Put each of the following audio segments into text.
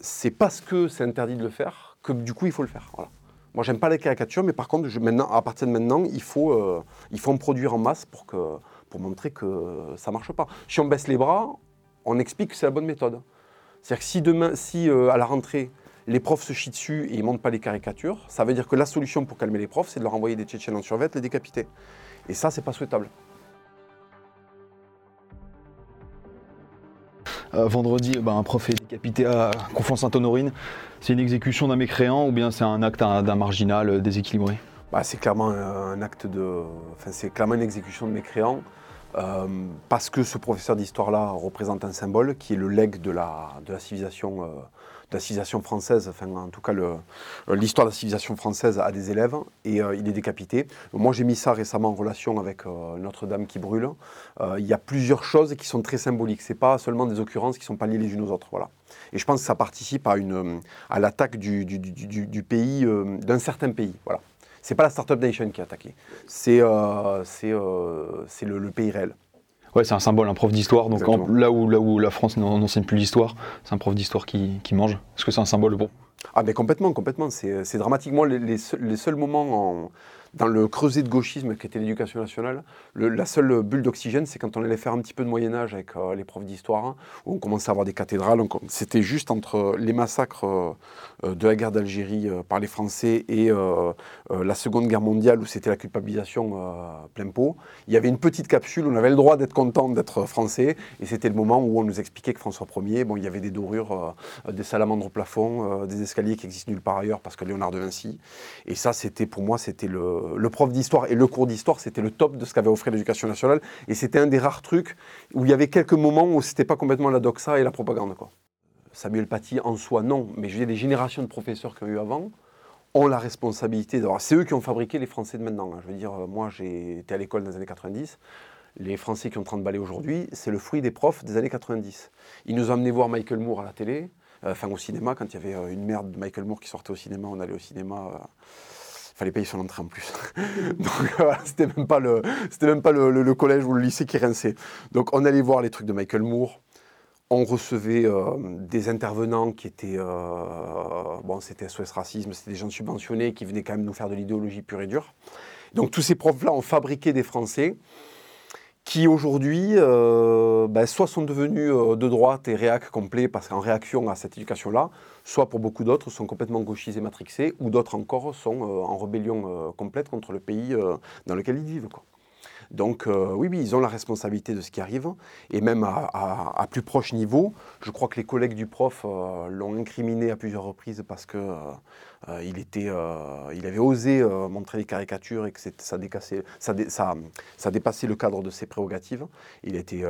c'est parce que c'est interdit de le faire que du coup il faut le faire. Voilà. Moi, j'aime pas les caricatures, mais par contre, je, maintenant, à partir de maintenant, il faut, euh, il faut en produire en masse pour, pour montrer que ça marche pas. Si on baisse les bras, on explique que c'est la bonne méthode. C'est-à-dire que si demain, si euh, à la rentrée, les profs se chient dessus et ils montent pas les caricatures, ça veut dire que la solution pour calmer les profs, c'est de leur envoyer des Tchétchènes en survêt, les décapiter. Et ça, c'est pas souhaitable. Vendredi, bah, un prof est décapité à Conflans-Sainte-Honorine. C'est une exécution d'un mécréant ou bien c'est un acte d'un marginal euh, déséquilibré? Bah, C'est clairement un acte de. Enfin, une exécution de mécréant. Euh, parce que ce professeur d'histoire-là représente un symbole qui est le legs de la, de la civilisation de la civilisation française, enfin en tout cas l'histoire de la civilisation française à des élèves, et euh, il est décapité. Moi j'ai mis ça récemment en relation avec euh, Notre-Dame qui brûle. Euh, il y a plusieurs choses qui sont très symboliques, c'est pas seulement des occurrences qui sont pas liées les unes aux autres. Voilà. Et je pense que ça participe à, à l'attaque du, pays, d'un certain pays. Voilà. C'est pas la Startup Nation qui est attaquée, c'est, c'est le pays réel. Ouais, c'est un symbole, un prof d'histoire. Donc là, où, là où la France n'enseigne plus l'histoire, c'est un prof d'histoire qui, mange. Est-ce que c'est un symbole bon Ah, mais complètement, complètement. C'est dramatiquement les, les, seuls moments en, dans le creuset de gauchisme qui était l'éducation nationale, la seule bulle d'oxygène, c'est quand on allait faire un petit peu de Moyen-Âge avec euh, les profs d'histoire, hein, où on commençait à avoir des cathédrales. C'était juste entre les massacres euh, de la guerre d'Algérie euh, par les Français et la Seconde Guerre mondiale, où c'était la culpabilisation plein pot. Il y avait une petite capsule, on avait le droit d'être content d'être français, et c'était le moment où on nous expliquait que François Ier, bon, il y avait des dorures, des salamandres au plafond, des escaliers qui existent nulle part ailleurs parce que Léonard de Vinci. Et ça, c'était pour moi, c'était le le prof d'histoire et le cours d'histoire, c'était le top de ce qu'avait offert l'éducation nationale. Et c'était un des rares trucs où il y avait quelques moments où c'était pas complètement la doxa et la propagande. Samuel Paty en soi, non, mais j'ai des générations de professeurs qui ont eu avant ont la responsabilité. C'est eux qui ont fabriqué les Français de maintenant. Hein. Je veux dire, euh, moi j'ai été à l'école dans les années 90. Les Français qui ont 30 balais aujourd'hui, c'est le fruit des profs des années 90. Ils nous ont amené voir Michael Moore à la télé, euh, enfin au cinéma, quand il y avait euh, une merde de Michael Moore qui sortait au cinéma, on allait au cinéma fallait payer son entrée en plus. Donc voilà, c'était même pas, le, même pas le, collège ou le lycée qui rinçait. Donc on allait voir les trucs de Michael Moore. On recevait euh, des intervenants qui étaient, euh, bon, c'était SOS Racisme, c'était des gens subventionnés qui venaient quand même nous faire de l'idéologie pure et dure. Donc tous ces profs-là ont fabriqué des Français qui aujourd'hui euh, ben, soit sont devenus euh, de droite et réac complet parce qu'en réaction à cette éducation-là, soit pour beaucoup d'autres sont complètement gauchisés, matrixés, ou d'autres encore sont euh, en rébellion complète contre le pays dans lequel ils vivent. Donc euh, oui, oui, ils ont la responsabilité de ce qui arrive, et même à, plus proche niveau, je crois que les collègues du prof euh, l'ont incriminé à plusieurs reprises parce que euh, il, était, il avait osé montrer les caricatures et que ça, dépassait le cadre de ses prérogatives. Il a été,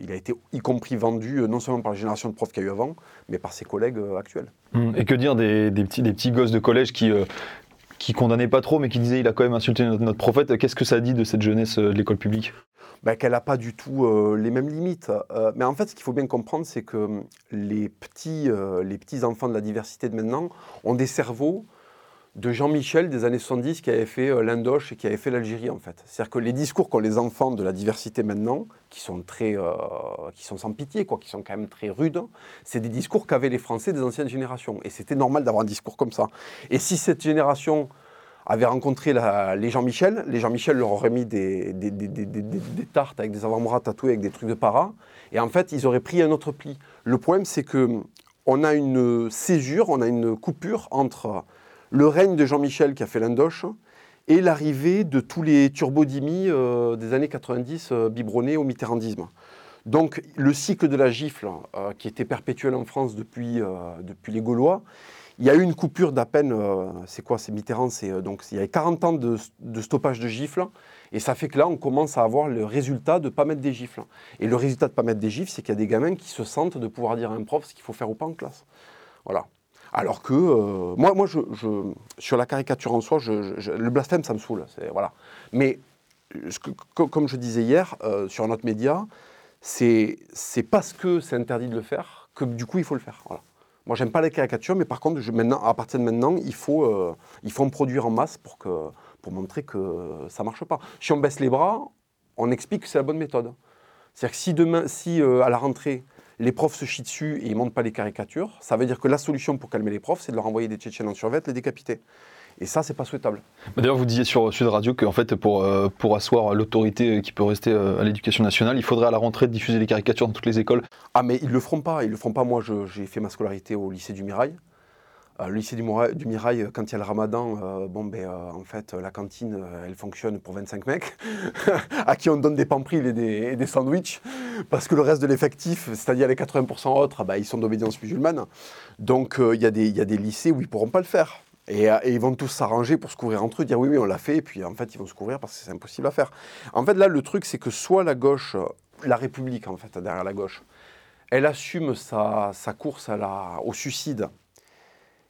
il a été y compris vendu non seulement par la génération de profs qu'il y a eu avant, mais par ses collègues actuels. Hum, et que dire des, petits, des petits gosses de collège qui, qui condamnait pas trop, mais qui disait il a quand même insulté notre, prophète. Qu'est-ce que ça dit de cette jeunesse euh, de l'école publique? Bah, Qu'elle n'a pas du tout euh, les mêmes limites. Euh, mais en fait, ce qu'il faut bien comprendre, c'est que hum, les petits enfants de la diversité de maintenant ont des cerveaux de Jean-Michel des années 70 qui avait fait l'Indoche et qui avait fait l'Algérie en fait. C'est-à-dire que les discours qu'ont les enfants de la diversité maintenant, qui sont très, qui sont sans pitié, quoi, qui sont quand même très rudes, c'est des discours qu'avaient les Français des anciennes générations. Et c'était normal d'avoir un discours comme ça. Et si cette génération avait rencontré les Jean-Michel. Les Jean-Michel leur auraient mis des, des, tartes avec des avant-bras tatoués avec des trucs de para. Et en fait, ils auraient pris un autre pli. Le problème, c'est que on a une césure, on a une coupure entre le règne de Jean-Michel qui a fait l'Indoche et l'arrivée de tous les turbodimis euh, des années 90 euh, biberonnés au mitterrandisme. Donc le cycle de la gifle, euh, qui était perpétuel en France depuis, depuis les Gaulois, il y a eu une coupure d'à peine, euh, c'est quoi, c'est Mitterrand, c'est euh, donc il y a 40 ans de, stoppage de gifles, et ça fait que là on commence à avoir le résultat de ne pas mettre des gifles. Et le résultat de ne pas mettre des gifles, c'est qu'il y a des gamins qui se sentent de pouvoir dire à un prof ce qu'il faut faire ou pas en classe. Voilà. Alors que euh, moi, moi je, sur la caricature en soi, le blasphème, ça me saoule. Voilà. Mais comme je disais hier sur notre média, c'est parce que c'est interdit de le faire que du coup il faut le faire. Voilà. Moi, j'aime pas les caricatures, mais par contre, maintenant, à partir de maintenant, il faut, euh, il faut en produire en masse pour, que, pour montrer que ça marche pas. Si on baisse les bras, on explique que c'est la bonne méthode. C'est-à-dire que si demain, si euh, à la rentrée, les profs se chient dessus et ils montent pas les caricatures. Ça veut dire que la solution pour calmer les profs, c'est de leur envoyer des Tchétchènes en survêt, les décapiter. Et ça, c'est pas souhaitable. Bah, d'ailleurs, vous disiez sur Sud Radio qu'en fait, pour, euh, pour asseoir l'autorité qui peut rester euh, à l'éducation nationale, il faudrait à la rentrée diffuser les caricatures dans toutes les écoles. Ah, mais ils le feront pas. Ils le feront pas. Moi, j'ai fait ma scolarité au lycée du Mirail. Euh, le lycée du, Mirail, quand il y a le ramadan, bon, ben, en fait, la cantine, elle fonctionne pour 25 mecs, à qui on donne des pamprils et des, et des sandwichs, parce que le reste de l'effectif, c'est-à-dire les 80% autres, ah, bah, ils sont d'obédience musulmane. Donc, il y, a des lycées où ils ne pourront pas le faire. Euh, et, ils vont tous s'arranger pour se couvrir entre eux, dire oui, oui, on l'a fait, et puis en fait, ils vont se couvrir parce que c'est impossible à faire. En fait, là, le truc, c'est que soit la gauche, euh, la République, en fait, derrière la gauche, elle assume sa, course au suicide.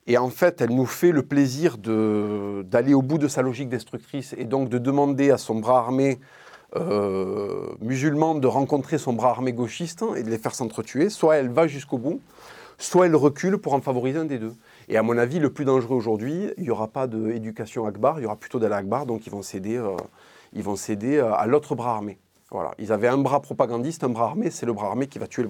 Et en fait, elle nous fait le plaisir d'aller au bout de sa logique destructrice et donc de demander à son bras armé euh, musulman de rencontrer son bras armé gauchiste et de les faire s'entretuer. Soit elle va jusqu'au bout, soit elle recule pour en favoriser un des deux. Et à mon avis, le plus dangereux aujourd'hui, il n'y aura pas d'éducation Akbar, il y aura plutôt d'Al Akbar, donc ils vont céder, euh, ils vont céder euh, à l'autre bras armé. Voilà. Ils avaient un bras propagandiste, un bras armé, c'est le bras armé qui va tuer le,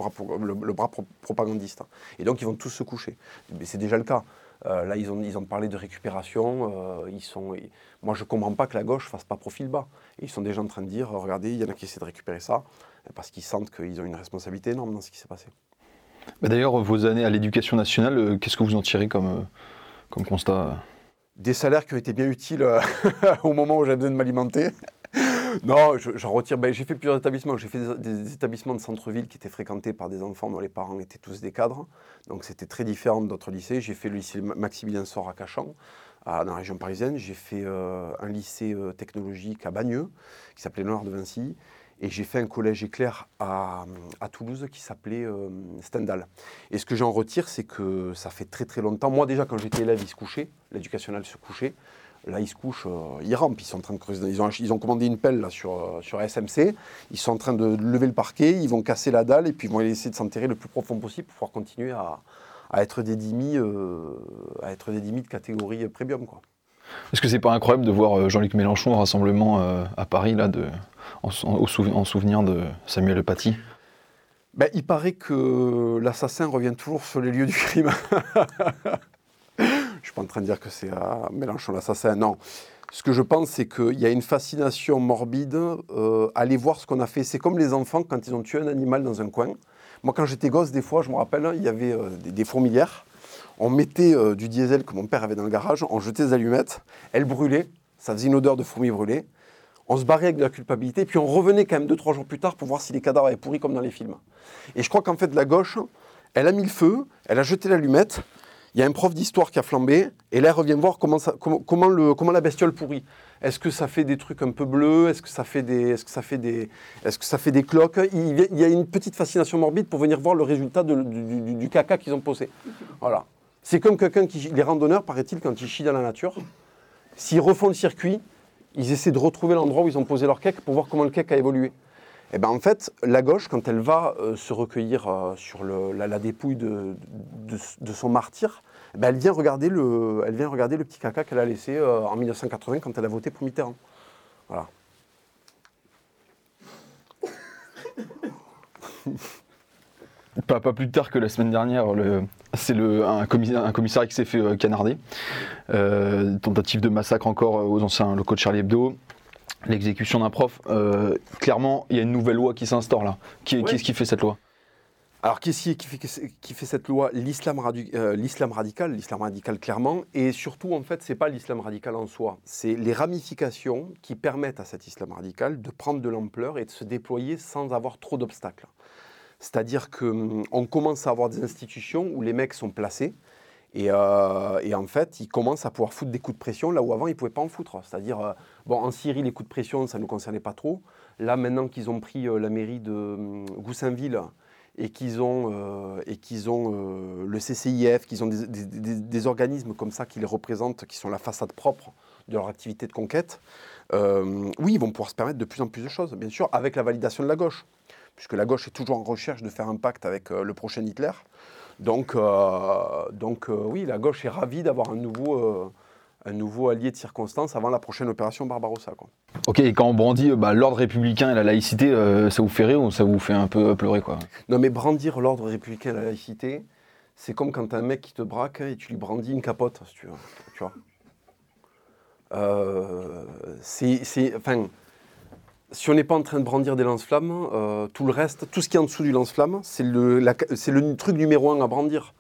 bras propagandiste. Et donc ils vont tous se coucher. Mais c'est déjà le cas. Euh, là, ils ont, ils ont parlé de récupération. ils sont, moi, je ne comprends pas que la gauche fasse pas profil bas. Et ils sont déjà en train de dire, regardez, il y en a qui essaient de récupérer ça, parce qu'ils sentent qu'ils ont une responsabilité énorme dans ce qui s'est passé. Bah, d'ailleurs, vos années à l'éducation nationale, euh, qu'est-ce que vous en tirez comme, euh, comme constat? Des salaires qui ont été bien utiles euh, au moment où j'avais besoin de m'alimenter. Non, j'en retire. Ben, j'ai fait plusieurs établissements. J'ai fait des, établissements de centre-ville qui étaient fréquentés par des enfants dont les parents étaient tous des cadres. Donc c'était très différent d'autres lycées. J'ai fait le lycée Maximilien Sort à Cachan, dans la région parisienne. J'ai fait un lycée technologique à Bagneux, qui s'appelait Nord de Vinci. Et j'ai fait un collège éclair à, Toulouse qui s'appelait euh, Stendhal. Et ce que j'en retire, c'est que ça fait très très longtemps. Moi, déjà, quand j'étais élève, ils se couchaient. L'éducationnel se couchait. Là, ils se couchent, euh, ils rampent. Ils sont en train de creuser. Ils ont, ils ont commandé une pelle là, sur, euh, sur SMC. Ils sont en train de lever le parquet. Ils vont casser la dalle et puis ils vont essayer de s'enterrer le plus profond possible pour pouvoir continuer à, à être des dimis, à être des de catégorie premium, quoi. Est-ce que c'est pas incroyable de voir Jean-Luc Mélenchon au rassemblement à Paris là, de, en, souvenir de Samuel Paty? Ben, Il paraît que l'assassin revient toujours sur les lieux du crime. suis pas en train de dire que c'est Mélenchon l'assassin, non. Ce que je pense, c'est qu'il y a une fascination morbide euh, aller voir ce qu'on a fait. C'est comme les enfants quand ils ont tué un animal dans un coin. Moi, quand j'étais gosse, des fois, je me rappelle, il y avait euh, des, fourmilières. On mettait euh, du diesel que mon père avait dans le garage, on jetait des allumettes, elles brûlaient, ça faisait une odeur de fourmis brûlées on se barrait avec de la culpabilité, puis on revenait quand même deux, trois jours plus tard pour voir si les cadavres avaient pourri comme dans les films. Et je crois qu'en fait, la gauche, elle a mis le feu, elle a jeté l'allumette, il y a un prof d'histoire qui a flambé, et là, elle revient voir comment, la bestiole pourrit. Est-ce que ça fait des trucs un peu bleus? Est-ce que ça fait des cloques? Il, y a une petite fascination morbide pour venir voir le résultat du, caca qu'ils ont posé. Voilà. C'est comme quelqu'un qui, les randonneurs, paraît-il, quand ils chient dans la nature, s'ils refont le circuit, ils essaient de retrouver l'endroit où ils ont posé leur cake pour voir comment le cake a évolué. Eh ben en fait, la gauche, quand elle va euh, se recueillir euh, sur la, dépouille de, son martyr, eh ben elle, vient regarder le, elle vient regarder le petit caca qu'elle a laissé euh, en 1980 quand elle a voté pour Mitterrand. Voilà. Pas, plus tard que la semaine dernière, c'est un, commissariat qui s'est fait canarder. Tentative de massacre encore aux anciens locaux de Charlie Hebdo. L'exécution d'un prof. Euh, clairement, il y a une nouvelle loi qui s'instaure là. Qui, ce qui fait cette loi alors, qu'est-ce qui, fait, qui fait cette loi? L'islam radical, l'islam radical clairement, et surtout, en fait, c'est pas l'islam radical en soi, c'est les ramifications qui permettent à cet islam radical de prendre de l'ampleur et de se déployer sans avoir trop d'obstacles. C'est-à-dire qu'on hum, commence à avoir des institutions où les mecs sont placés. Euh, et, en fait, ils commencent à pouvoir foutre des coups de pression là où avant ils ne pouvaient pas en foutre. C'est-à-dire, euh, bon, en Syrie, les coups de pression, ça ne nous concernait pas trop. Là, maintenant qu'ils ont pris euh, la mairie de hum, Goussainville et qu'ils ont, et qu'ils ont le CCIF, qu'ils ont des, organismes comme ça qui les représentent, qui sont la façade propre de leur activité de conquête, oui, ils vont pouvoir se permettre de plus en plus de choses, bien sûr, avec la validation de la gauche puisque la gauche est toujours en recherche de faire un pacte avec le prochain Hitler. Donc, euh, donc euh, oui, la gauche est ravie d'avoir un nouveau, un nouveau allié de circonstance avant la prochaine opération Barbarossa. Quoi. Ok, et quand on brandit euh, bah, l'ordre républicain et la laïcité, euh, ça vous fait rire ou ça vous fait un peu pleurer quoi? Non, mais brandir l'ordre républicain et la laïcité, c'est comme quand t'as un mec qui te braque et tu lui brandis une capote, si tu veux. Tu vois Euh, c'est, c'est- enfin, si on n'est pas en train de brandir des lance-flammes, euh, tout le reste, tout ce qui est en dessous du lance-flamme, c'est le, truc numéro un à brandir.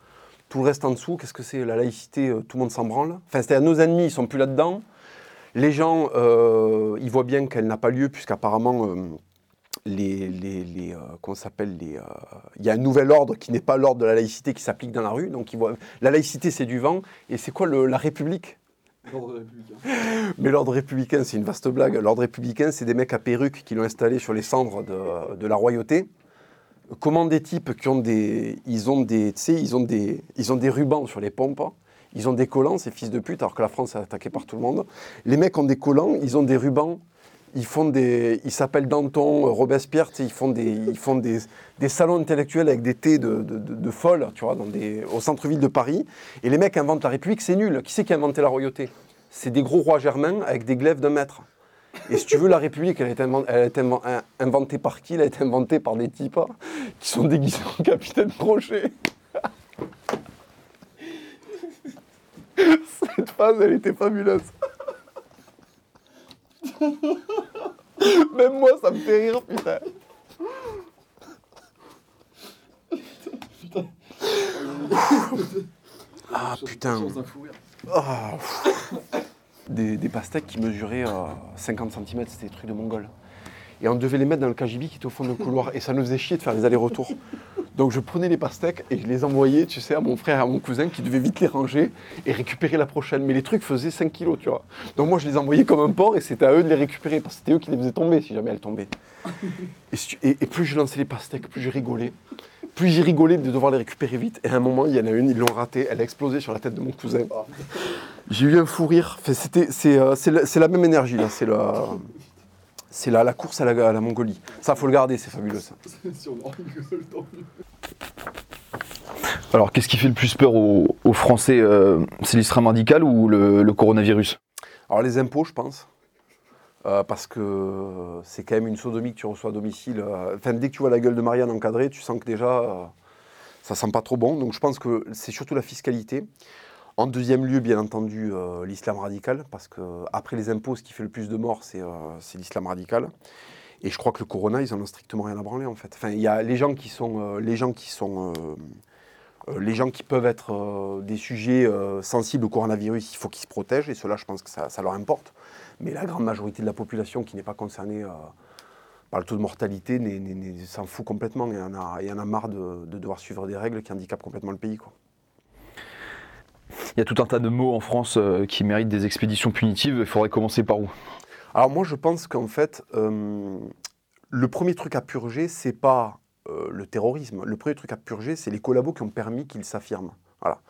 Tout le reste en dessous, qu'est-ce que c'est? La laïcité, euh, tout le monde s'en branle. Enfin, c'est-à-dire nos ennemis, ils sont plus là-dedans. Les gens, euh, ils voient bien qu'elle n'a pas lieu, puisqu'apparemment, les, s'appelle? Il y a un nouvel ordre qui n'est pas l'ordre de la laïcité qui s'applique dans la rue. Donc, la laïcité, c'est du vent. Et c'est quoi la République? Mais l'ordre républicain, c'est une vaste blague. L'ordre républicain, c'est des mecs à perruque qui l'ont installé sur les cendres de, la royauté. Comment des types qui ont des, ils ont des, tu sais, ils ont des, ils ont des rubans sur les pompes. Ils ont des collants, ces fils de pute, alors que la France est attaquée par tout le monde. Les mecs ont des collants, ils ont des rubans. Ils font des, ils s'appellent Danton, Robespierre, ils font des, ils font des, des salons intellectuels avec des thés de, de, de, folle, tu vois, dans des, au centre-ville de Paris. Et les mecs inventent la République, c'est nul. Qui c'est qui a inventé la royauté? C'est des gros rois germains avec des glaives d'un mètre. Et si tu veux, la République, elle a été, inventée par qui? Elle a été inventée par des types hein, qui sont déguisés en capitaine Crochet. Cette phrase, elle était fabuleuse. Même moi, ça me fait rire, putain. Ah putain. Ah, pff. des, des pastèques qui mesuraient euh, 50 cm, c'était des trucs de mongol. Et on devait les mettre dans le KGB qui était au fond du couloir. Et ça nous faisait chier de faire les allers-retours. Donc je prenais les pastèques et je les envoyais, tu sais, à mon frère et à mon cousin qui devaient vite les ranger et récupérer la prochaine. Mais les trucs faisaient 5 kilos, tu vois. Donc moi je les envoyais comme un porc et c'était à eux de les récupérer parce que c'était eux qui les faisaient tomber si jamais elles tombaient. Et, plus je lançais les pastèques, plus je rigolais. Plus j'ai rigolé de devoir les récupérer vite. Et à un moment, il y en a une, ils l'ont ratée, elle a explosé sur la tête de mon cousin. J'ai eu un fou rire. Fait, c'était- C'est euh, c'est la, même énergie, là. C'est la, c'est la, la course à la, à la Mongolie. Ça, faut le garder, c'est fabuleux, ça. Alors, qu'est-ce qui fait le plus peur aux, aux Français euh, C'est l'islam radical ou le, le coronavirus? Alors, les impôts, je pense. Euh, parce que c'est quand même une sodomie que tu reçois à domicile. Euh, Enfin, dès que tu vois la gueule de Marianne encadrée, tu sens que déjà, euh, ça sent pas trop bon. Donc, je pense que c'est surtout la fiscalité. En deuxième lieu, bien entendu, euh, l'islam radical, parce que après les impôts, ce qui fait le plus de morts, c'est euh, c'est l'islam radical. Et je crois que le corona, ils en ont strictement rien à branler, en fait. Il y a les gens qui sont, euh, les gens qui peuvent être des sujets sensibles au coronavirus, il faut qu'ils se protègent, et cela, je pense que ça, leur importe. Mais la grande majorité de la population qui n'est pas concernée par le taux de mortalité s'en fout complètement et en a, a marre de, de devoir suivre des règles qui handicapent complètement le pays. Il y a tout un tas de mots en France euh, qui méritent des expéditions punitives. Il faudrait commencer par où? Alors moi, je pense qu'en fait, euh, le premier truc à purger, c'est pas euh, le terrorisme. Le premier truc à purger, c'est les collabos qui ont permis qu'ils s'affirment. Voilà.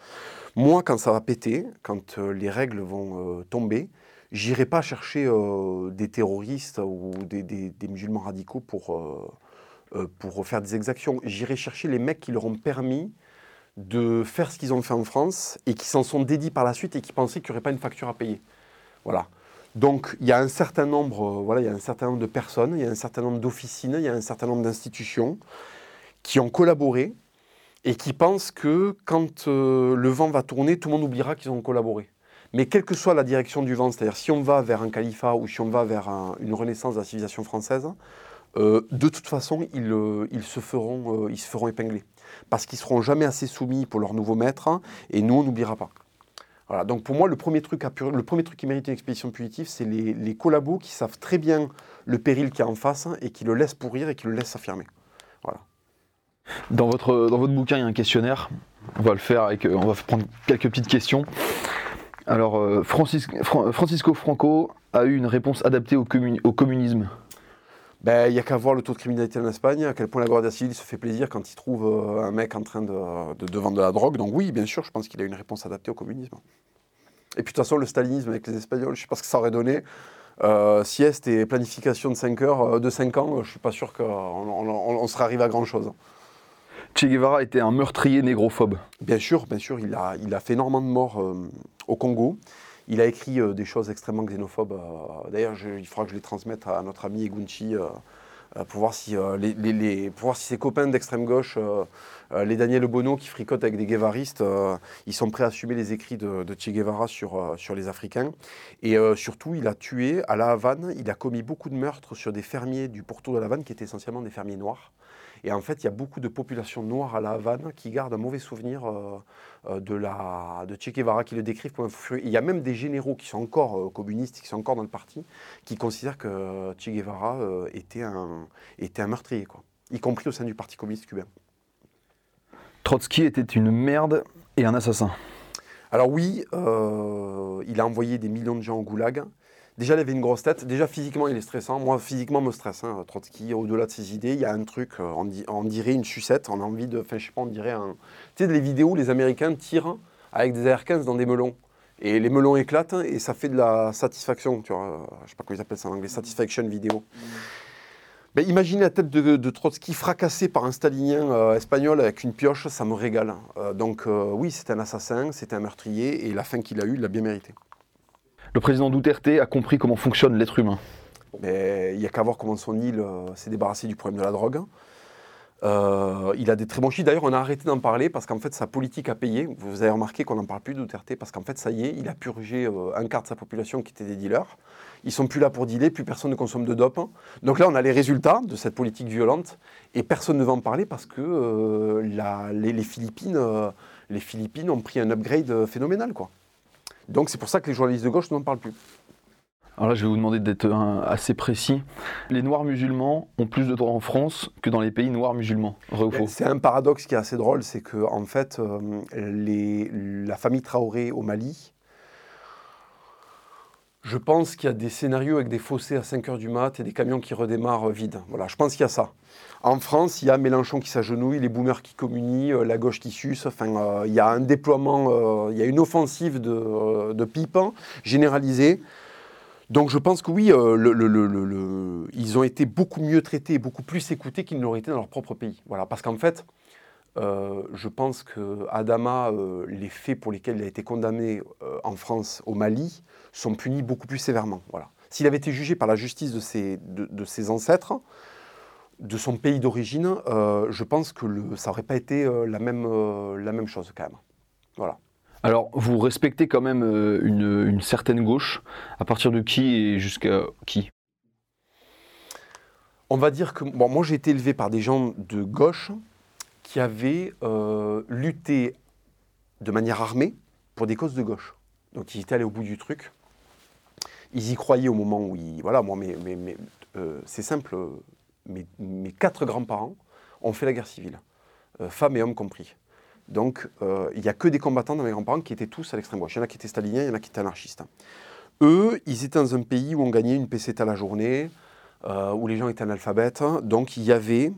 Moi, quand ça va péter, quand les règles vont tomber, j'irai pas chercher des terroristes ou des, des- musulmans radicaux pour, pour faire des exactions. J'irai chercher les mecs qui leur ont permis de faire ce qu'ils ont fait en France et qui s'en sont dédits par la suite et qui pensaient qu'il n'y aurait pas une facture à payer. Voilà. Donc il y a un certain nombre, euh, voilà, il y a un certain nombre de personnes, il y a un certain nombre d'officines, il y a un certain nombre d'institutions qui ont collaboré et qui pensent que quand euh, le vent va tourner, tout le monde oubliera qu'ils ont collaboré. Mais quelle que soit la direction du vent, c'est-à-dire si on va vers un califat ou si on va vers un- une renaissance de la civilisation française, euh, de toute façon, ils, se feront, ils se feront épingler. Parce qu'ils seront jamais assez soumis pour leur nouveau maître, hein, et nous, on n'oubliera pas. Voilà, donc pour moi, le premier truc, qui mérite une expédition punitive, c'est les, collabos qui savent très bien le péril qu'il y a en face hein, et qui le laissent pourrir et qui le laissent s'affirmer. dans votre, dans votre bouquin, il y a un questionnaire. On va le faire avec. euh, on va prendre quelques petites questions. Alors, euh, Francis- Fran- Francisco Franco a eu une réponse adaptée au communisme. Ben, Il n'y a qu'à voir le taux de criminalité en Espagne, à quel point la Guardia Civile se fait plaisir quand il trouve euh, un mec en train de, de- de vendre de la drogue. Donc oui, bien sûr, je pense qu'il a une réponse adaptée au communisme. Et puis de toute façon, le stalinisme avec les Espagnols, je ne sais pas ce que ça aurait donné. Euh, sieste et planification de 5 heures, euh, de 5 ans, je ne suis pas sûr qu'on on, on- on serait arrivé à grand-chose. Che Guevara était un meurtrier négrophobe. Bien sûr, bien sûr, il a, il a fait énormément de morts euh, au Congo. Il a écrit des choses extrêmement xénophobes. D'ailleurs, il faudra que je les transmette à notre ami Egunchi pour, voir si, pour voir si ses copains d'extrême gauche euh, les Daniel Bono qui fricotent avec des guévaristes, euh, ils sont prêts à assumer les écrits de, Che Guevara sur, euh, sur les Africains. Et surtout, il a tué à La Havane, il a commis beaucoup de meurtres sur des fermiers du pourtour de La Havane qui étaient essentiellement des fermiers noirs. Et en fait, il y a beaucoup de populations noires à La Havane qui gardent un mauvais souvenir de, la, de Che Guevara, qui le décrivent comme un fou. Il y a même des généraux qui sont encore communistes, qui sont encore dans le parti, qui considèrent que Che Guevara était, un, était un meurtrier, quoi, y compris au sein du Parti communiste cubain. Trotsky était une merde et un assassin. Alors oui, euh, il a envoyé des millions de gens au goulag. Déjà, il avait une grosse tête. Déjà, physiquement, il est stressant. Moi, physiquement, me stresse. Hein, Trotsky, au-delà de ses idées, il y a un truc, euh, on, dirait une sucette. On a envie de. Enfin, je sais pas, on dirait un. Tu sais, les vidéos où les Américains tirent avec des AR-15 dans des melons. Et les melons éclatent et ça fait de la satisfaction. Tu vois, je sais pas comment ils appellent ça en anglais, satisfaction vidéo. Ben, imaginez la tête de, Trotsky fracassée par un stalinien euh, espagnol avec une pioche, ça me régale. Euh, donc oui, c'est un assassin, c'est un meurtrier, et la fin qu'il a eue, il l'a bien mérité. Le président Duterte a compris comment fonctionne l'être humain. Il n'y a qu'à voir comment son île s'est débarrassée du problème de la drogue. Euh, il a des très bons chiffres. D'ailleurs, on a arrêté d'en parler parce qu'en fait, sa politique a payé. Vous avez remarqué qu'on n'en parle plus de Duterte parce qu'en fait, ça y est, il a purgé euh, un quart de sa population qui était des dealers. Ils sont plus là pour dealer, plus personne ne consomme de dope. Donc là, on a les résultats de cette politique violente et personne ne va en parler parce que euh, les, Philippines, les Philippines ont pris un upgrade phénoménal. Quoi. Donc c'est pour ça que les journalistes de gauche n'en parlent plus. Alors là, je vais vous demander d'être assez précis. Les Noirs musulmans ont plus de droits en France que dans les pays noirs musulmans. Vrai ou faux C'est un paradoxe qui est assez drôle, c'est que en fait, euh, la famille Traoré au Mali, je pense qu'il y a des scénarios avec des fossés à 5 h du mat et des camions qui redémarrent vides. Voilà, je pense qu'il y a ça. En France, il y a Mélenchon qui s'agenouille, les boomers qui communient, euh, la gauche qui suce. Enfin, euh, il y a un déploiement, il y a une offensive de, de généralisée. Donc je pense que oui, euh, ils ont été beaucoup mieux traités, beaucoup plus écoutés qu'ils ne l'auraient été dans leur propre pays. Voilà, parce qu'en fait, euh, je pense que Adama, euh, les faits pour lesquels il a été condamné en France, au Mali, sont punis beaucoup plus sévèrement. Voilà. S'il avait été jugé par la justice de ses, de, ses ancêtres, de son pays d'origine, je pense que ça n'aurait pas été la, même, la même chose quand même. Voilà. Alors, vous respectez quand même euh, une, certaine gauche. À partir de qui et jusqu'à qui? On va dire que. Bon, moi, j'ai été élevé par des gens de gauche qui avaient euh, lutté de manière armée pour des causes de gauche. Donc, ils étaient allés au bout du truc. Ils y croyaient au moment où ils. Voilà, moi, mais, euh, c'est simple. Mes, mes quatre grands-parents ont fait la guerre civile, femmes et hommes compris. Donc, euh, il n'y a que des combattants dans mes grands-parents qui étaient tous à l'extrême gauche. Il y en a qui étaient staliniens, il y en a qui étaient anarchistes. Eux, ils étaient dans un pays où on gagnait une PC à la journée, euh, où les gens étaient analphabètes. Donc, il y avait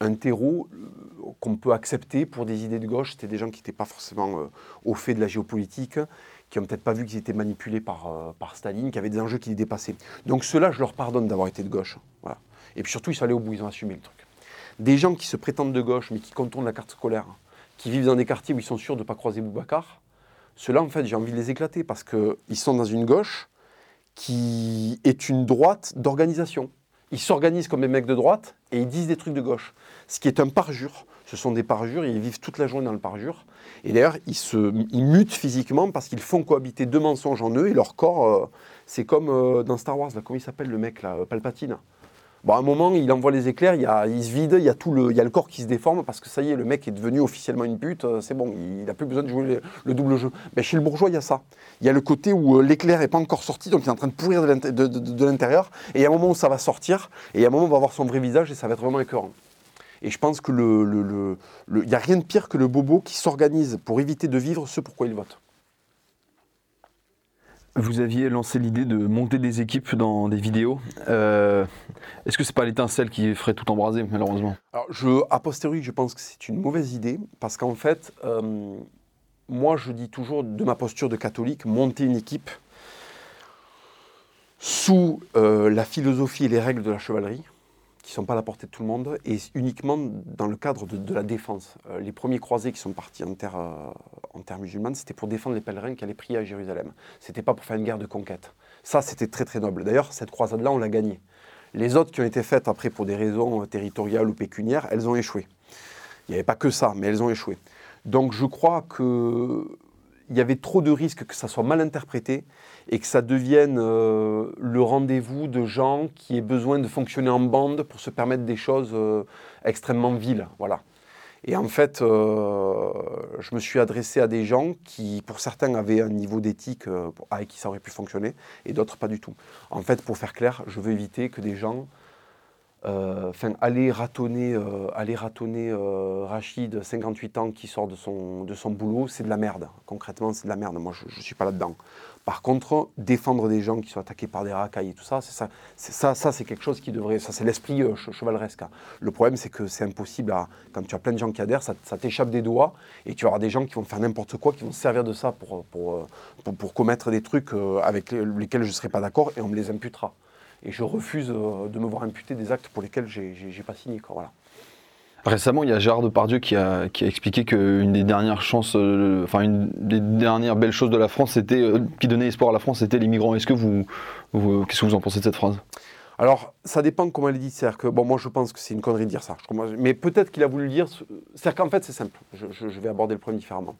un terreau euh, qu'on peut accepter pour des idées de gauche. C'était des gens qui n'étaient pas forcément au fait de la géopolitique, qui n'ont peut-être pas vu qu'ils étaient manipulés par, par Staline, qui avaient des enjeux qui les dépassaient. Donc, ceux-là, je leur pardonne d'avoir été de gauche. Et puis surtout, ils sont allés au bout, ils ont assumé le truc. Des gens qui se prétendent de gauche, mais qui contournent la carte scolaire, qui vivent dans des quartiers où ils sont sûrs de ne pas croiser Boubacar, ceux-là, en fait, j'ai envie de les éclater parce qu'ils sont dans une gauche qui est une droite d'organisation. Ils s'organisent comme des mecs de droite et ils disent des trucs de gauche. Ce qui est un parjure. Ce sont des parjures, ils vivent toute la journée dans le parjure. Et d'ailleurs, ils, se, mutent physiquement parce qu'ils font cohabiter deux mensonges en eux et leur corps, euh, c'est comme euh, dans Star Wars, comment il s'appelle le mec là, Palpatine? Bon, à un moment, il envoie les éclairs, il, se vide, il y, a tout le, il y a le corps qui se déforme parce que ça y est, le mec est devenu officiellement une pute, euh, c'est bon, il n'a plus besoin de jouer le, double jeu. Mais chez le bourgeois, il y a ça. Il y a le côté où euh, l'éclair n'est pas encore sorti, donc il est en train de pourrir de l'intérieur, et il y a un moment où ça va sortir, et il y a un moment où on va voir son vrai visage et ça va être vraiment écœurant. Et je pense qu'il le, n'y a rien de pire que le bobo qui s'organise pour éviter de vivre ce pourquoi il vote. Vous aviez lancé l'idée de monter des équipes dans des vidéos. Euh, est-ce que c'est pas l'étincelle qui ferait tout embraser, malheureusement? Alors, je, a posteriori, je pense que c'est une mauvaise idée, parce qu'en fait, euh, moi, je dis toujours, de ma posture de catholique, monter une équipe sous euh, la philosophie et les règles de la chevalerie, qui ne sont pas à la portée de tout le monde, et uniquement dans le cadre de, la défense. Euh, les premiers croisés qui sont partis en terre, euh, en terre musulmane, c'était pour défendre les pèlerins qui allaient prier à Jérusalem. Ce n'était pas pour faire une guerre de conquête. Ça, c'était très très noble. D'ailleurs, cette croisade-là, on l'a gagnée. Les autres qui ont été faites après pour des raisons euh, territoriales ou pécuniaires, elles ont échoué. Il n'y avait pas que ça, mais elles ont échoué. Donc je crois que il y avait trop de risques que ça soit mal interprété et que ça devienne euh, le rendez-vous de gens qui aient besoin de fonctionner en bande pour se permettre des choses euh, extrêmement viles. Voilà. Et en fait, euh, je me suis adressé à des gens qui, pour certains, avaient un niveau d'éthique avec qui ça aurait pu fonctionner, et d'autres pas du tout. En fait, pour faire clair, je veux éviter que des gens enfin, aller ratonner, aller ratonner Rachid, 58 ans, qui sort de son, de son boulot, c'est de la merde. Concrètement, c'est de la merde. Moi, je ne suis pas là-dedans. Par contre, défendre des gens qui sont attaqués par des racailles et tout ça, c'est ça, ça, c'est quelque chose qui devrait. Ça, c'est l'esprit chevaleresque. Hein. Le problème, c'est que c'est impossible. Quand tu as plein de gens qui adhèrent, ça, t'échappe des doigts et tu auras des gens qui vont faire n'importe quoi, qui vont servir de ça pour, pour, pour, pour commettre des trucs avec lesquels je ne serai pas d'accord et on me les imputera et je refuse euh, de me voir imputer des actes pour lesquels je n'ai pas signé. Voilà. Récemment, il y a Gérard Depardieu qui a, expliqué qu'une des dernières chances, euh, enfin une des dernières belles choses de la France, c'était, euh, qui donnait espoir à la France, c'était les migrants. Est-ce que vous, qu'est-ce que vous en pensez de cette phrase? Alors, ça dépend comment elle dit. Que, bon, moi je pense que c'est une connerie de dire ça. Mais peut-être qu'il a voulu dire. C'est-à-dire qu'en fait, c'est simple. Je, vais aborder le problème différemment.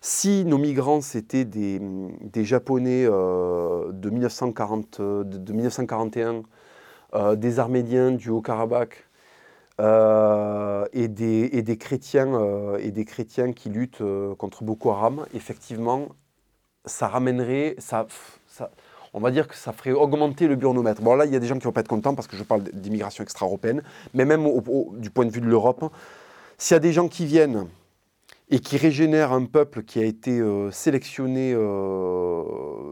Si nos migrants, c'était des, Japonais euh, de, 1940, de, 1941, euh, des Arméniens du Haut-Karabakh, euh, et, des, chrétiens, et des chrétiens qui luttent contre Boko Haram, effectivement, ça ramènerait, ça, on va dire que ça ferait augmenter le burnomètre. Bon là, il y a des gens qui vont pas être contents parce que je parle d'immigration extra-européenne, mais même du point de vue de l'Europe, s'il y a des gens qui viennent et qui régénère un peuple qui a été euh, sélectionné euh,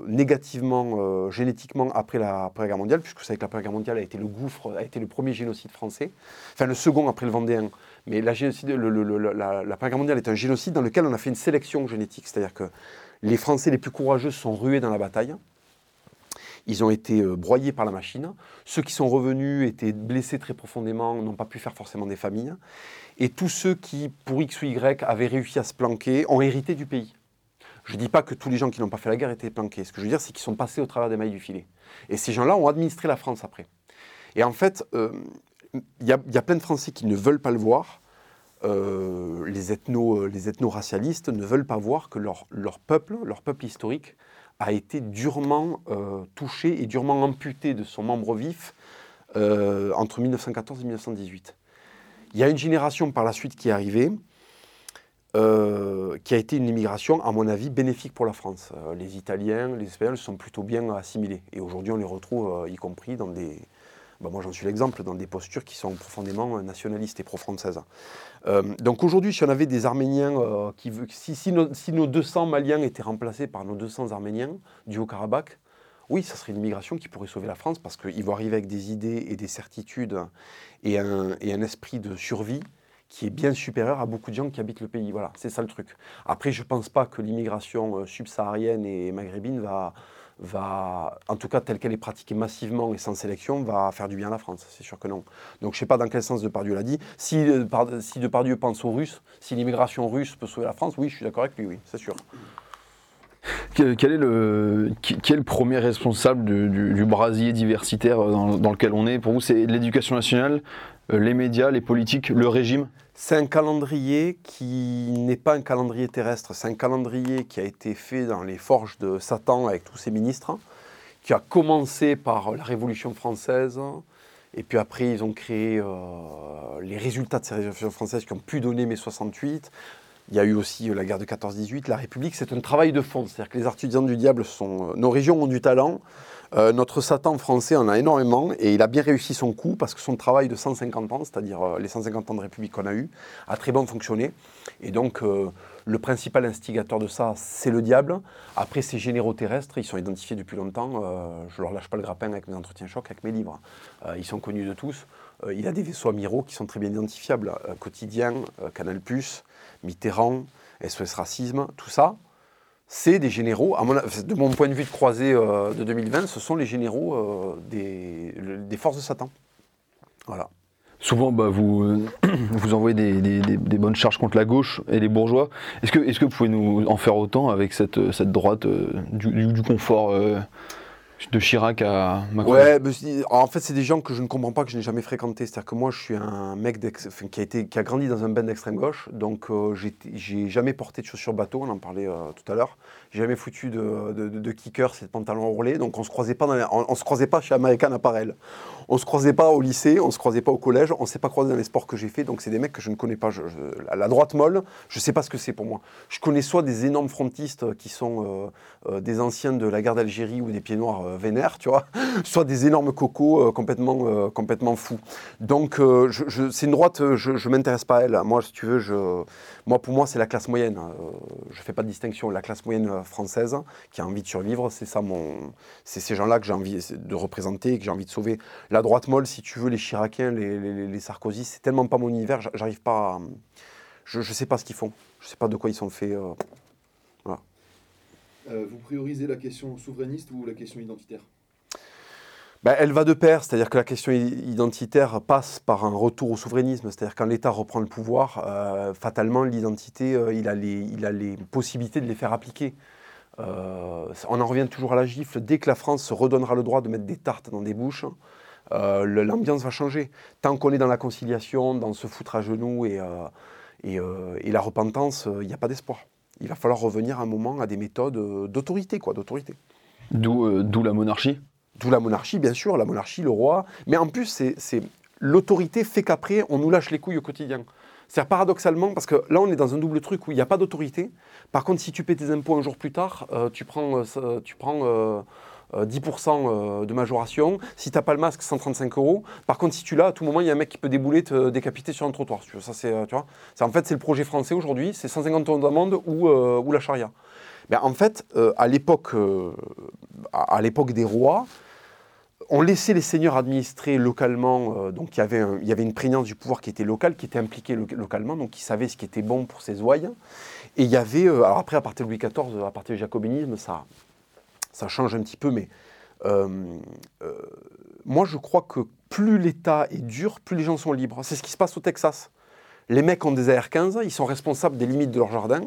négativement, euh, génétiquement après la Première Guerre mondiale, puisque vous savez que la Première Guerre mondiale a été le gouffre, a été le premier génocide français, enfin le second après le Vendéen. Mais la, Première Guerre mondiale est un génocide dans lequel on a fait une sélection génétique, c'est-à-dire que les Français les plus courageux sont rués dans la bataille. Ils ont été broyés par la machine. Ceux qui sont revenus étaient blessés très profondément, n'ont pas pu faire forcément des familles. Et tous ceux qui, pour X ou Y, avaient réussi à se planquer, ont hérité du pays. Je ne dis pas que tous les gens qui n'ont pas fait la guerre étaient planqués. Ce que je veux dire, c'est qu'ils sont passés au travers des mailles du filet. Et ces gens-là ont administré la France après. Et en fait, euh, il y, a plein de Français qui ne veulent pas le voir. Euh, les, ethno, les ethno-racialistes ne veulent pas voir que leur, peuple, leur peuple historique, a été durement euh, touché et durement amputé de son membre vif entre 1914 et 1918. Il y a une génération par la suite qui est arrivée, euh, qui a été une immigration, à mon avis, bénéfique pour la France. Euh, les Italiens, les Espagnols sont plutôt bien assimilés. Et aujourd'hui, on les retrouve, euh, y compris dans des. Bah, moi, j'en suis l'exemple, dans des postures qui sont profondément nationalistes et pro-françaises. donc aujourd'hui, si on avait des Arméniens qui. Si, nos, si, nos, 200 Maliens étaient remplacés par nos 200 Arméniens du Haut-Karabakh, oui, ça serait une qui pourrait sauver la France parce qu'ils vont arriver avec des idées et des certitudes et un, esprit de survie qui est bien supérieur à beaucoup de gens qui habitent le pays. Voilà, c'est ça le truc. Après, je ne pense pas que l'immigration euh, subsaharienne et maghrébine va, va, en tout cas telle qu'elle est pratiquée massivement et sans sélection, va faire du bien à la France. C'est sûr que non. Donc je ne sais pas dans quel sens Depardieu l'a dit. Si, euh, si Depardieu pense aux Russes, si l'immigration russe peut sauver la France, oui, je suis d'accord avec lui, oui, c'est sûr. Quel est le, qui, est le premier responsable du, brasier diversitaire dans, lequel on est? Pour vous, c'est l'éducation nationale, euh, les médias, les politiques, le régime? C'est un calendrier qui n'est pas un calendrier terrestre, c'est un calendrier qui a été fait dans les forges de Satan avec tous ses ministres, qui a commencé par la Révolution française, et puis après, ils ont créé euh, les résultats de ces révolutions françaises qui ont pu donner mai 68. Il y a eu aussi euh, la guerre de 14-18. La République, c'est un travail de fond. C'est-à-dire que les artisans du diable sont. Euh, nos régions ont du talent. Euh, notre Satan français en a énormément et il a bien réussi son coup parce que son travail de 150 ans, c'est-à-dire les 150 ans de République qu'on a eu, a très bien fonctionné. Et donc, le principal instigateur de ça, c'est le diable. Après, ces généraux terrestres, ils sont identifiés depuis longtemps. je leur lâche pas le grappin avec mes entretiens chocs, avec mes livres. ils sont connus de tous. il a des vaisseaux amiraux qui sont très bien identifiables. Quotidien, Canal+, Mitterrand, SOS Racisme, tout ça, c'est des généraux, de mon point de vue de croisée euh, de 2020, ce sont les généraux euh, des, forces de Satan. Voilà. Souvent, bah, vous, vous envoyez des, bonnes charges contre la gauche et les bourgeois. Est-ce que, est que vous pouvez nous en faire autant avec cette, cette droite du, confort de Chirac à Macron? Ouais, en fait, c'est des gens que je ne comprends pas, que je n'ai jamais fréquentés. C'est-à-dire que moi, je suis un mec qui, a été, qui a grandi dans un band d'extrême gauche, donc euh, j'ai jamais porté de chaussures bateau, on en parlait euh, tout à l'heure. J'ai jamais foutu de, de, de, kicker, c'est de pantalon donc on se croisait pas, on, se croisait pas chez American Apparel. On se croisait pas au lycée, on se croisait pas au collège, on s'est pas croisé dans les sports que j'ai fait, donc c'est des mecs que je ne connais pas. la droite molle, je sais pas ce que c'est pour moi. Je connais soit des énormes frontistes qui sont euh, des anciens de la guerre d'Algérie ou des pieds noirs vénères, tu vois, soit des énormes cocos euh, complètement, euh, complètement fous. Donc, euh, je, c'est une droite, je ne m'intéresse pas à elle. Moi, si tu veux, je, moi, pour moi, c'est la classe moyenne. je ne fais pas de distinction. La classe moyenne française qui a envie de survivre, c'est ça mon, c'est ces gens-là que j'ai envie de représenter, que j'ai envie de sauver. La droite molle, si tu veux, les Chiraciens, les, Sarkozy, c'est tellement pas mon univers, j'arrive pas à, je ne sais pas ce qu'ils font. Je ne sais pas de quoi ils sont faits. Voilà. vous priorisez la question souverainiste ou la question identitaire? Bah, elle va de pair, c'est-à-dire que la question identitaire passe par un retour au souverainisme, c'est-à-dire quand l'État reprend le pouvoir, euh, fatalement l'identité, euh, il, a les, possibilités de les faire appliquer. Euh, on en revient toujours à la gifle, dès que la France se redonnera le droit de mettre des tartes dans des bouches, l'ambiance va changer. Tant qu'on est dans la conciliation, dans se foutre à genoux et, la repentance, il n'y a pas d'espoir. Il va falloir revenir un moment à des méthodes d'autorité, quoi, d'autorité. D'où la monarchie D'où la monarchie, bien sûr, la monarchie, le roi. Mais en plus, c'est l'autorité fait qu'après, on nous lâche les couilles au quotidien. C'est paradoxalement, parce que là, on est dans un double truc où il n'y a pas d'autorité. Par contre, si tu paies tes impôts un jour plus tard, euh, tu prends, euh, tu prends 10% euh, de majoration. Si tu n'as pas le masque, 135 euros. Par contre, si tu l'as, à tout moment, il y a un mec qui peut débouler, te décapiter sur un trottoir. Ça, c'est, tu vois en fait, c'est le projet français aujourd'hui. C'est 150 euros d'amende ou, la charia. Mais en fait, à l'époque, à l'époque des rois, on laissait les seigneurs administrer localement, euh, donc il y, avait une prégnance du pouvoir qui était locale, qui était impliquée localement, donc qui savait ce qui était bon pour ses ouailles. Et il y avait, euh, alors après à partir de Louis XIV, à partir du jacobinisme, ça, ça change un petit peu, mais euh, moi je crois que plus l'État est dur, plus les gens sont libres. C'est ce qui se passe au Texas. Les mecs ont des AR-15, ils sont responsables des limites de leur jardin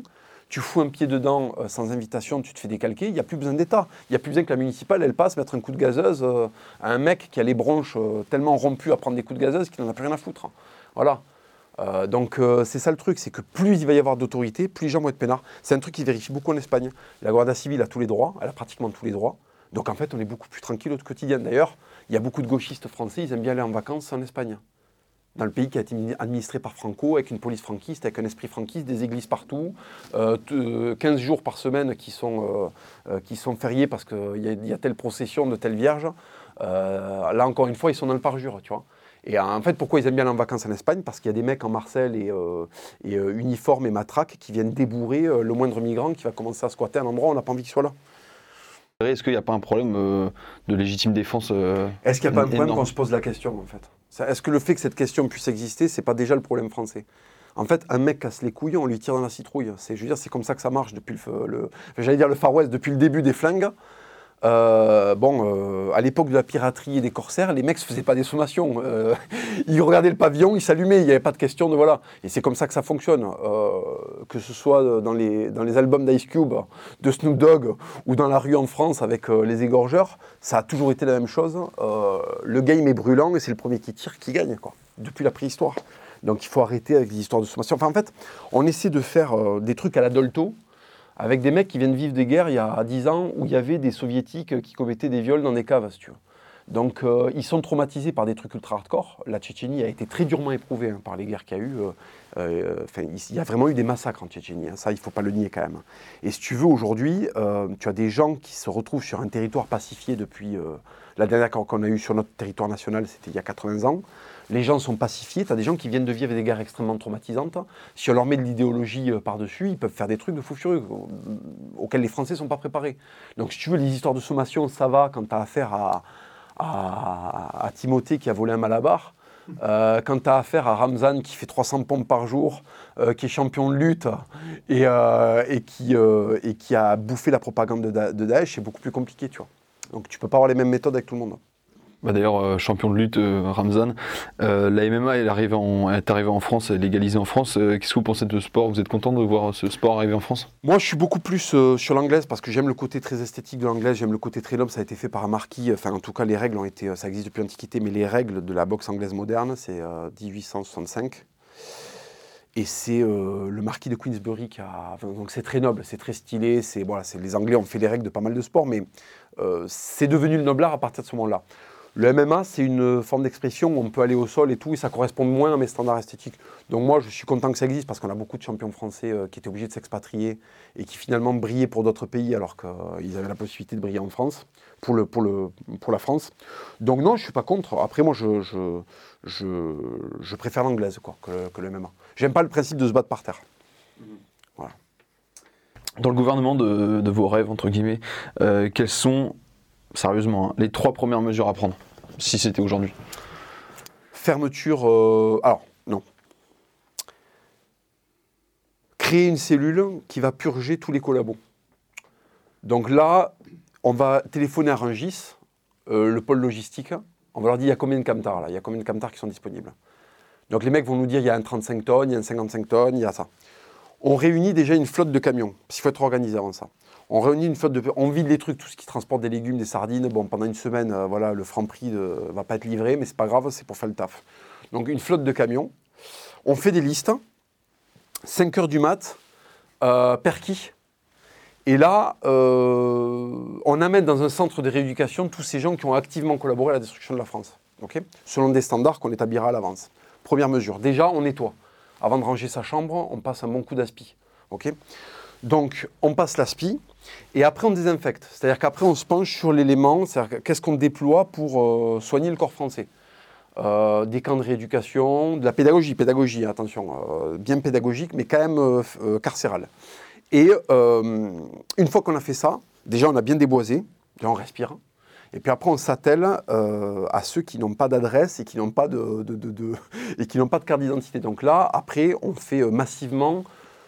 tu fous un pied dedans euh, sans invitation, tu te fais décalquer, il n'y a plus besoin d'État. Il n'y a plus besoin que la municipale, elle passe mettre un coup de gazeuse euh, à un mec qui a les bronches euh, tellement rompues à prendre des coups de gazeuse qu'il n'en a plus rien à foutre. Voilà. donc c'est ça le truc, c'est que plus il va y avoir d'autorité, plus les gens vont être peinards. C'est un truc qui vérifie beaucoup en Espagne. La Guardia Civile a tous les droits, elle a pratiquement tous les droits. Donc en fait, on est beaucoup plus tranquille au quotidien. D'ailleurs, il y a beaucoup de gauchistes français, ils aiment bien aller en vacances en Espagne dans le pays qui a été administré par Franco, avec une police franquiste, avec un esprit franquiste, des églises partout, 15 euh, jours par semaine qui sont, euh, euh, qui sont fériés parce qu'il y, a telle procession de telle vierge. là, encore une fois, ils sont dans le parjure, tu vois. Et en fait, pourquoi ils aiment bien aller en vacances en Espagne? Parce qu'il y a des mecs en Marseille et, et uniformes et matraques qui viennent débourrer le moindre migrant qui va commencer à squatter un endroit où on n'a pas envie qu'il soit là. Est-ce qu'il n'y a pas un problème de légitime défense Est-ce qu'il n'y a pas un problème qu'on se pose la question, en fait? Est-ce que le fait que cette question puisse exister, c'est pas déjà le problème français? En fait, un mec casse les couilles, on lui tire dans la citrouille. C'est, je veux dire, c'est comme ça que ça marche depuis le, j'allais dire le Far West, depuis le début des flingues. Euh, bon, euh, à l'époque de la piraterie et des corsaires, les mecs se faisaient pas des sommations. Euh, ils regardaient le pavillon, ils s'allumaient, il n'y avait pas de question de voilà. Et c'est comme ça que ça fonctionne. que ce soit dans les, dans les albums d'Ice Cube, de Snoop Dogg ou dans la rue en France avec les égorgeurs, ça a toujours été la même chose. le game est brûlant et c'est le premier qui tire qui gagne, quoi, depuis la préhistoire. Donc il faut arrêter avec les histoires de sommation. Enfin, en fait, on essaie de faire des trucs à la Dolto avec des mecs qui viennent vivre des guerres il y a 10 ans où il y avait des soviétiques qui commettaient des viols dans des caves, tu veux. Donc euh, ils sont traumatisés par des trucs ultra hardcore. La Tchétchénie a été très durement éprouvée hein, par les guerres qu'il y a eu. Euh, euh, il y a vraiment eu des massacres en Tchétchénie, hein. ça il ne faut pas le nier quand même. Et si tu veux, aujourd'hui, tu as des gens qui se retrouvent sur un territoire pacifié depuis... la dernière qu'on a eue sur notre territoire national, c'était il y a 80 ans les gens sont pacifiés, tu as des gens qui viennent de vivre des guerres extrêmement traumatisantes. Si on leur met de l'idéologie euh, par-dessus, ils peuvent faire des trucs de fou furieux euh, auxquels les Français ne sont pas préparés. Donc si tu veux, les histoires de sommation, ça va quand tu as affaire à, à, Timothée qui a volé un malabar. Euh, quand tu as affaire à Ramzan qui fait 300 pompes par jour, qui est champion de lutte et, qui, a bouffé la propagande de, de Daesh, c'est beaucoup plus compliqué, tu vois. Donc tu peux pas avoir les mêmes méthodes avec tout le monde. Bah, D'ailleurs, euh, champion de lutte, euh, Ramzan. Euh, la MMA est arrivée en, France, elle est légalisée en France. Qu'est-ce que vous pensez de ce sport? Vous êtes content de voir ce sport arriver en France? Moi, je suis beaucoup plus sur l'anglaise parce que j'aime le côté très esthétique de l'anglaise, j'aime le côté très noble. Ça a été fait par un marquis. Enfin, en tout cas, les règles ont été. Ça existe depuis l'Antiquité, mais les règles de la boxe anglaise moderne, c'est euh, 1865. Et c'est le marquis de Queensbury qui a. donc, c'est très noble, c'est très stylé. Les Anglais ont fait les règles de pas mal de sports, mais c'est devenu le noblard à partir de ce moment-là. Le MMA, c'est une forme d'expression où on peut aller au sol et tout, et ça correspond moins à mes standards esthétiques. Donc moi, je suis content que ça existe parce qu'on a beaucoup de champions français euh, qui étaient obligés de s'expatrier et qui finalement brillaient pour d'autres pays alors qu'ils avaient la possibilité de briller en France, pour, le, pour, le, pour la France. Donc non, je ne suis pas contre. Après, moi, je, je, je, préfère l'anglaise quoi, que, le- MMA. J'aime pas le principe de se battre par terre. Dans le gouvernement de, de vos rêves, entre guillemets, euh, quelles sont, sérieusement, hein, les trois premières mesures à prendre Si c'était aujourd'hui. Fermeture. euh, alors, non. Créer une cellule qui va purger tous les collabos. Donc là, on va téléphoner à Rungis, euh, le pôle logistique. On va leur dire il y a combien de camtars là? Il y a combien de camtars qui sont disponibles? Donc les mecs vont nous dire il y a un 35 tonnes, il y a un 55 tonnes, il y a ça. On réunit déjà une flotte de camions, parce qu'il faut être organisé avant ça. On réunit une flotte de. On vide les trucs, tout ce qui transporte des légumes, des sardines. Bon, pendant une semaine, euh, voilà, le franc prix ne va pas être livré, mais c'est pas grave, c'est pour faire le taf. Donc une flotte de camions. On fait des listes. 5 heures du mat, euh, Perquis. Et là, euh, on amène dans un centre de rééducation tous ces gens qui ont activement collaboré à la destruction de la France. Selon des standards qu'on établira à l'avance. Première mesure. Déjà, on nettoie. Avant de ranger sa chambre, on passe un bon coup d'aspi. Donc, on passe l'aspi et après, on désinfecte. C'est-à-dire qu'après, on se penche sur l'élément, c'est-à-dire que qu'est-ce qu'on déploie pour euh, soigner le corps français. Euh, des camps de rééducation, de la pédagogie, pédagogie, attention, euh, bien pédagogique, mais quand même carcérale. Et une fois qu'on a fait ça, déjà on a bien déboisé, on respire, et puis après on s'attelle à ceux qui n'ont pas d'adresse et qui n'ont pas de, et qui n'ont pas de carte d'identité. Donc là, après, on fait massivement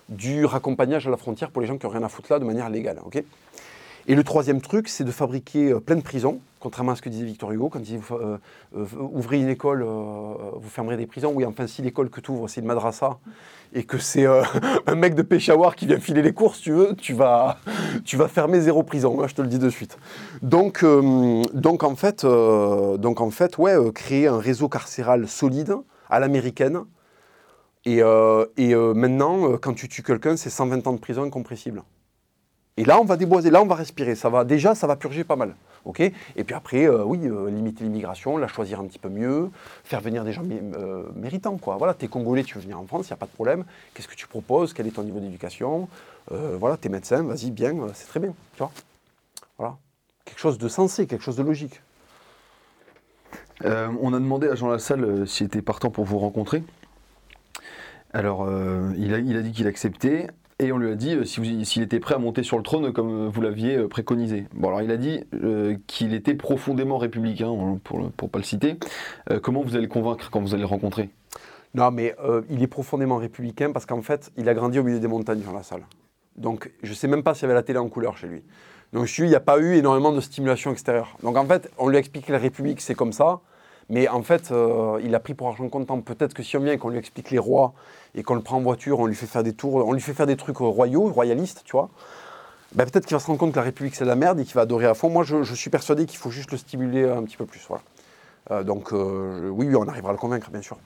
du raccompagnage à la frontière pour les gens qui n'ont rien à foutre là de manière légale. et le troisième truc, c'est de fabriquer euh, plein de prisons, contrairement à ce que disait Victor Hugo, quand il fa- euh, euh, ouvrez une école, vous fermerez des prisons. Oui, enfin, si l'école que tu ouvres, c'est une madrasa, et que c'est un mec de Peshawar qui vient filer les courses, tu veux, tu vas, tu vas fermer zéro prison, hein, je te le dis de suite. Donc, donc, en, fait, donc en fait, ouais, créer un réseau carcéral solide, à l'américaine, et, euh, euh, maintenant, euh, quand tu tues quelqu'un, c'est 120 ans de prison incompressible. Et là, on va déboiser, là, on va respirer. Ça va, déjà, ça va purger pas mal. et puis après, oui, limiter l'immigration, la choisir un petit peu mieux, faire venir des gens mé- méritants. Quoi. Voilà, t'es Congolais, tu veux venir en France, il n'y a pas de problème. Qu'est-ce que tu proposes? Quel est ton niveau d'éducation? Voilà, t'es médecin, vas-y, bien, c'est très bien. Tu vois? Voilà. Quelque chose de sensé, quelque chose de logique. On a demandé à Jean Lassalle s'il était partant pour vous rencontrer. Alors, euh, il, a, dit qu'il acceptait. Et on lui a dit euh, s'il était prêt à monter sur le trône comme euh, vous l'aviez préconisé. Bon, alors il a dit qu'il était profondément républicain, hein, pour ne pas le citer. Comment vous allez le convaincre quand vous allez le rencontrer? Non, mais il est profondément républicain parce qu'en fait, il a grandi au milieu des montagnes dans la salle. Donc, je ne sais même pas s'il y avait la télé en couleur chez lui. Donc, il n'y a pas eu énormément de stimulation extérieure. Donc, en fait, on lui a expliqué que la République, c'est comme ça. Mais en fait, euh, il a pris pour argent comptant. Peut-être que si on vient et qu'on lui explique les rois et qu'on le prend en voiture, on lui fait faire des tours, on lui fait faire des trucs royaux, royalistes, tu vois. ben, peut-être qu'il va se rendre compte que la République c'est de la merde et qu'il va adorer à fond. Moi, je, suis persuadé qu'il faut juste le stimuler un petit peu plus. Voilà. Euh, donc, euh, oui, oui, on arrivera à le convaincre, bien sûr.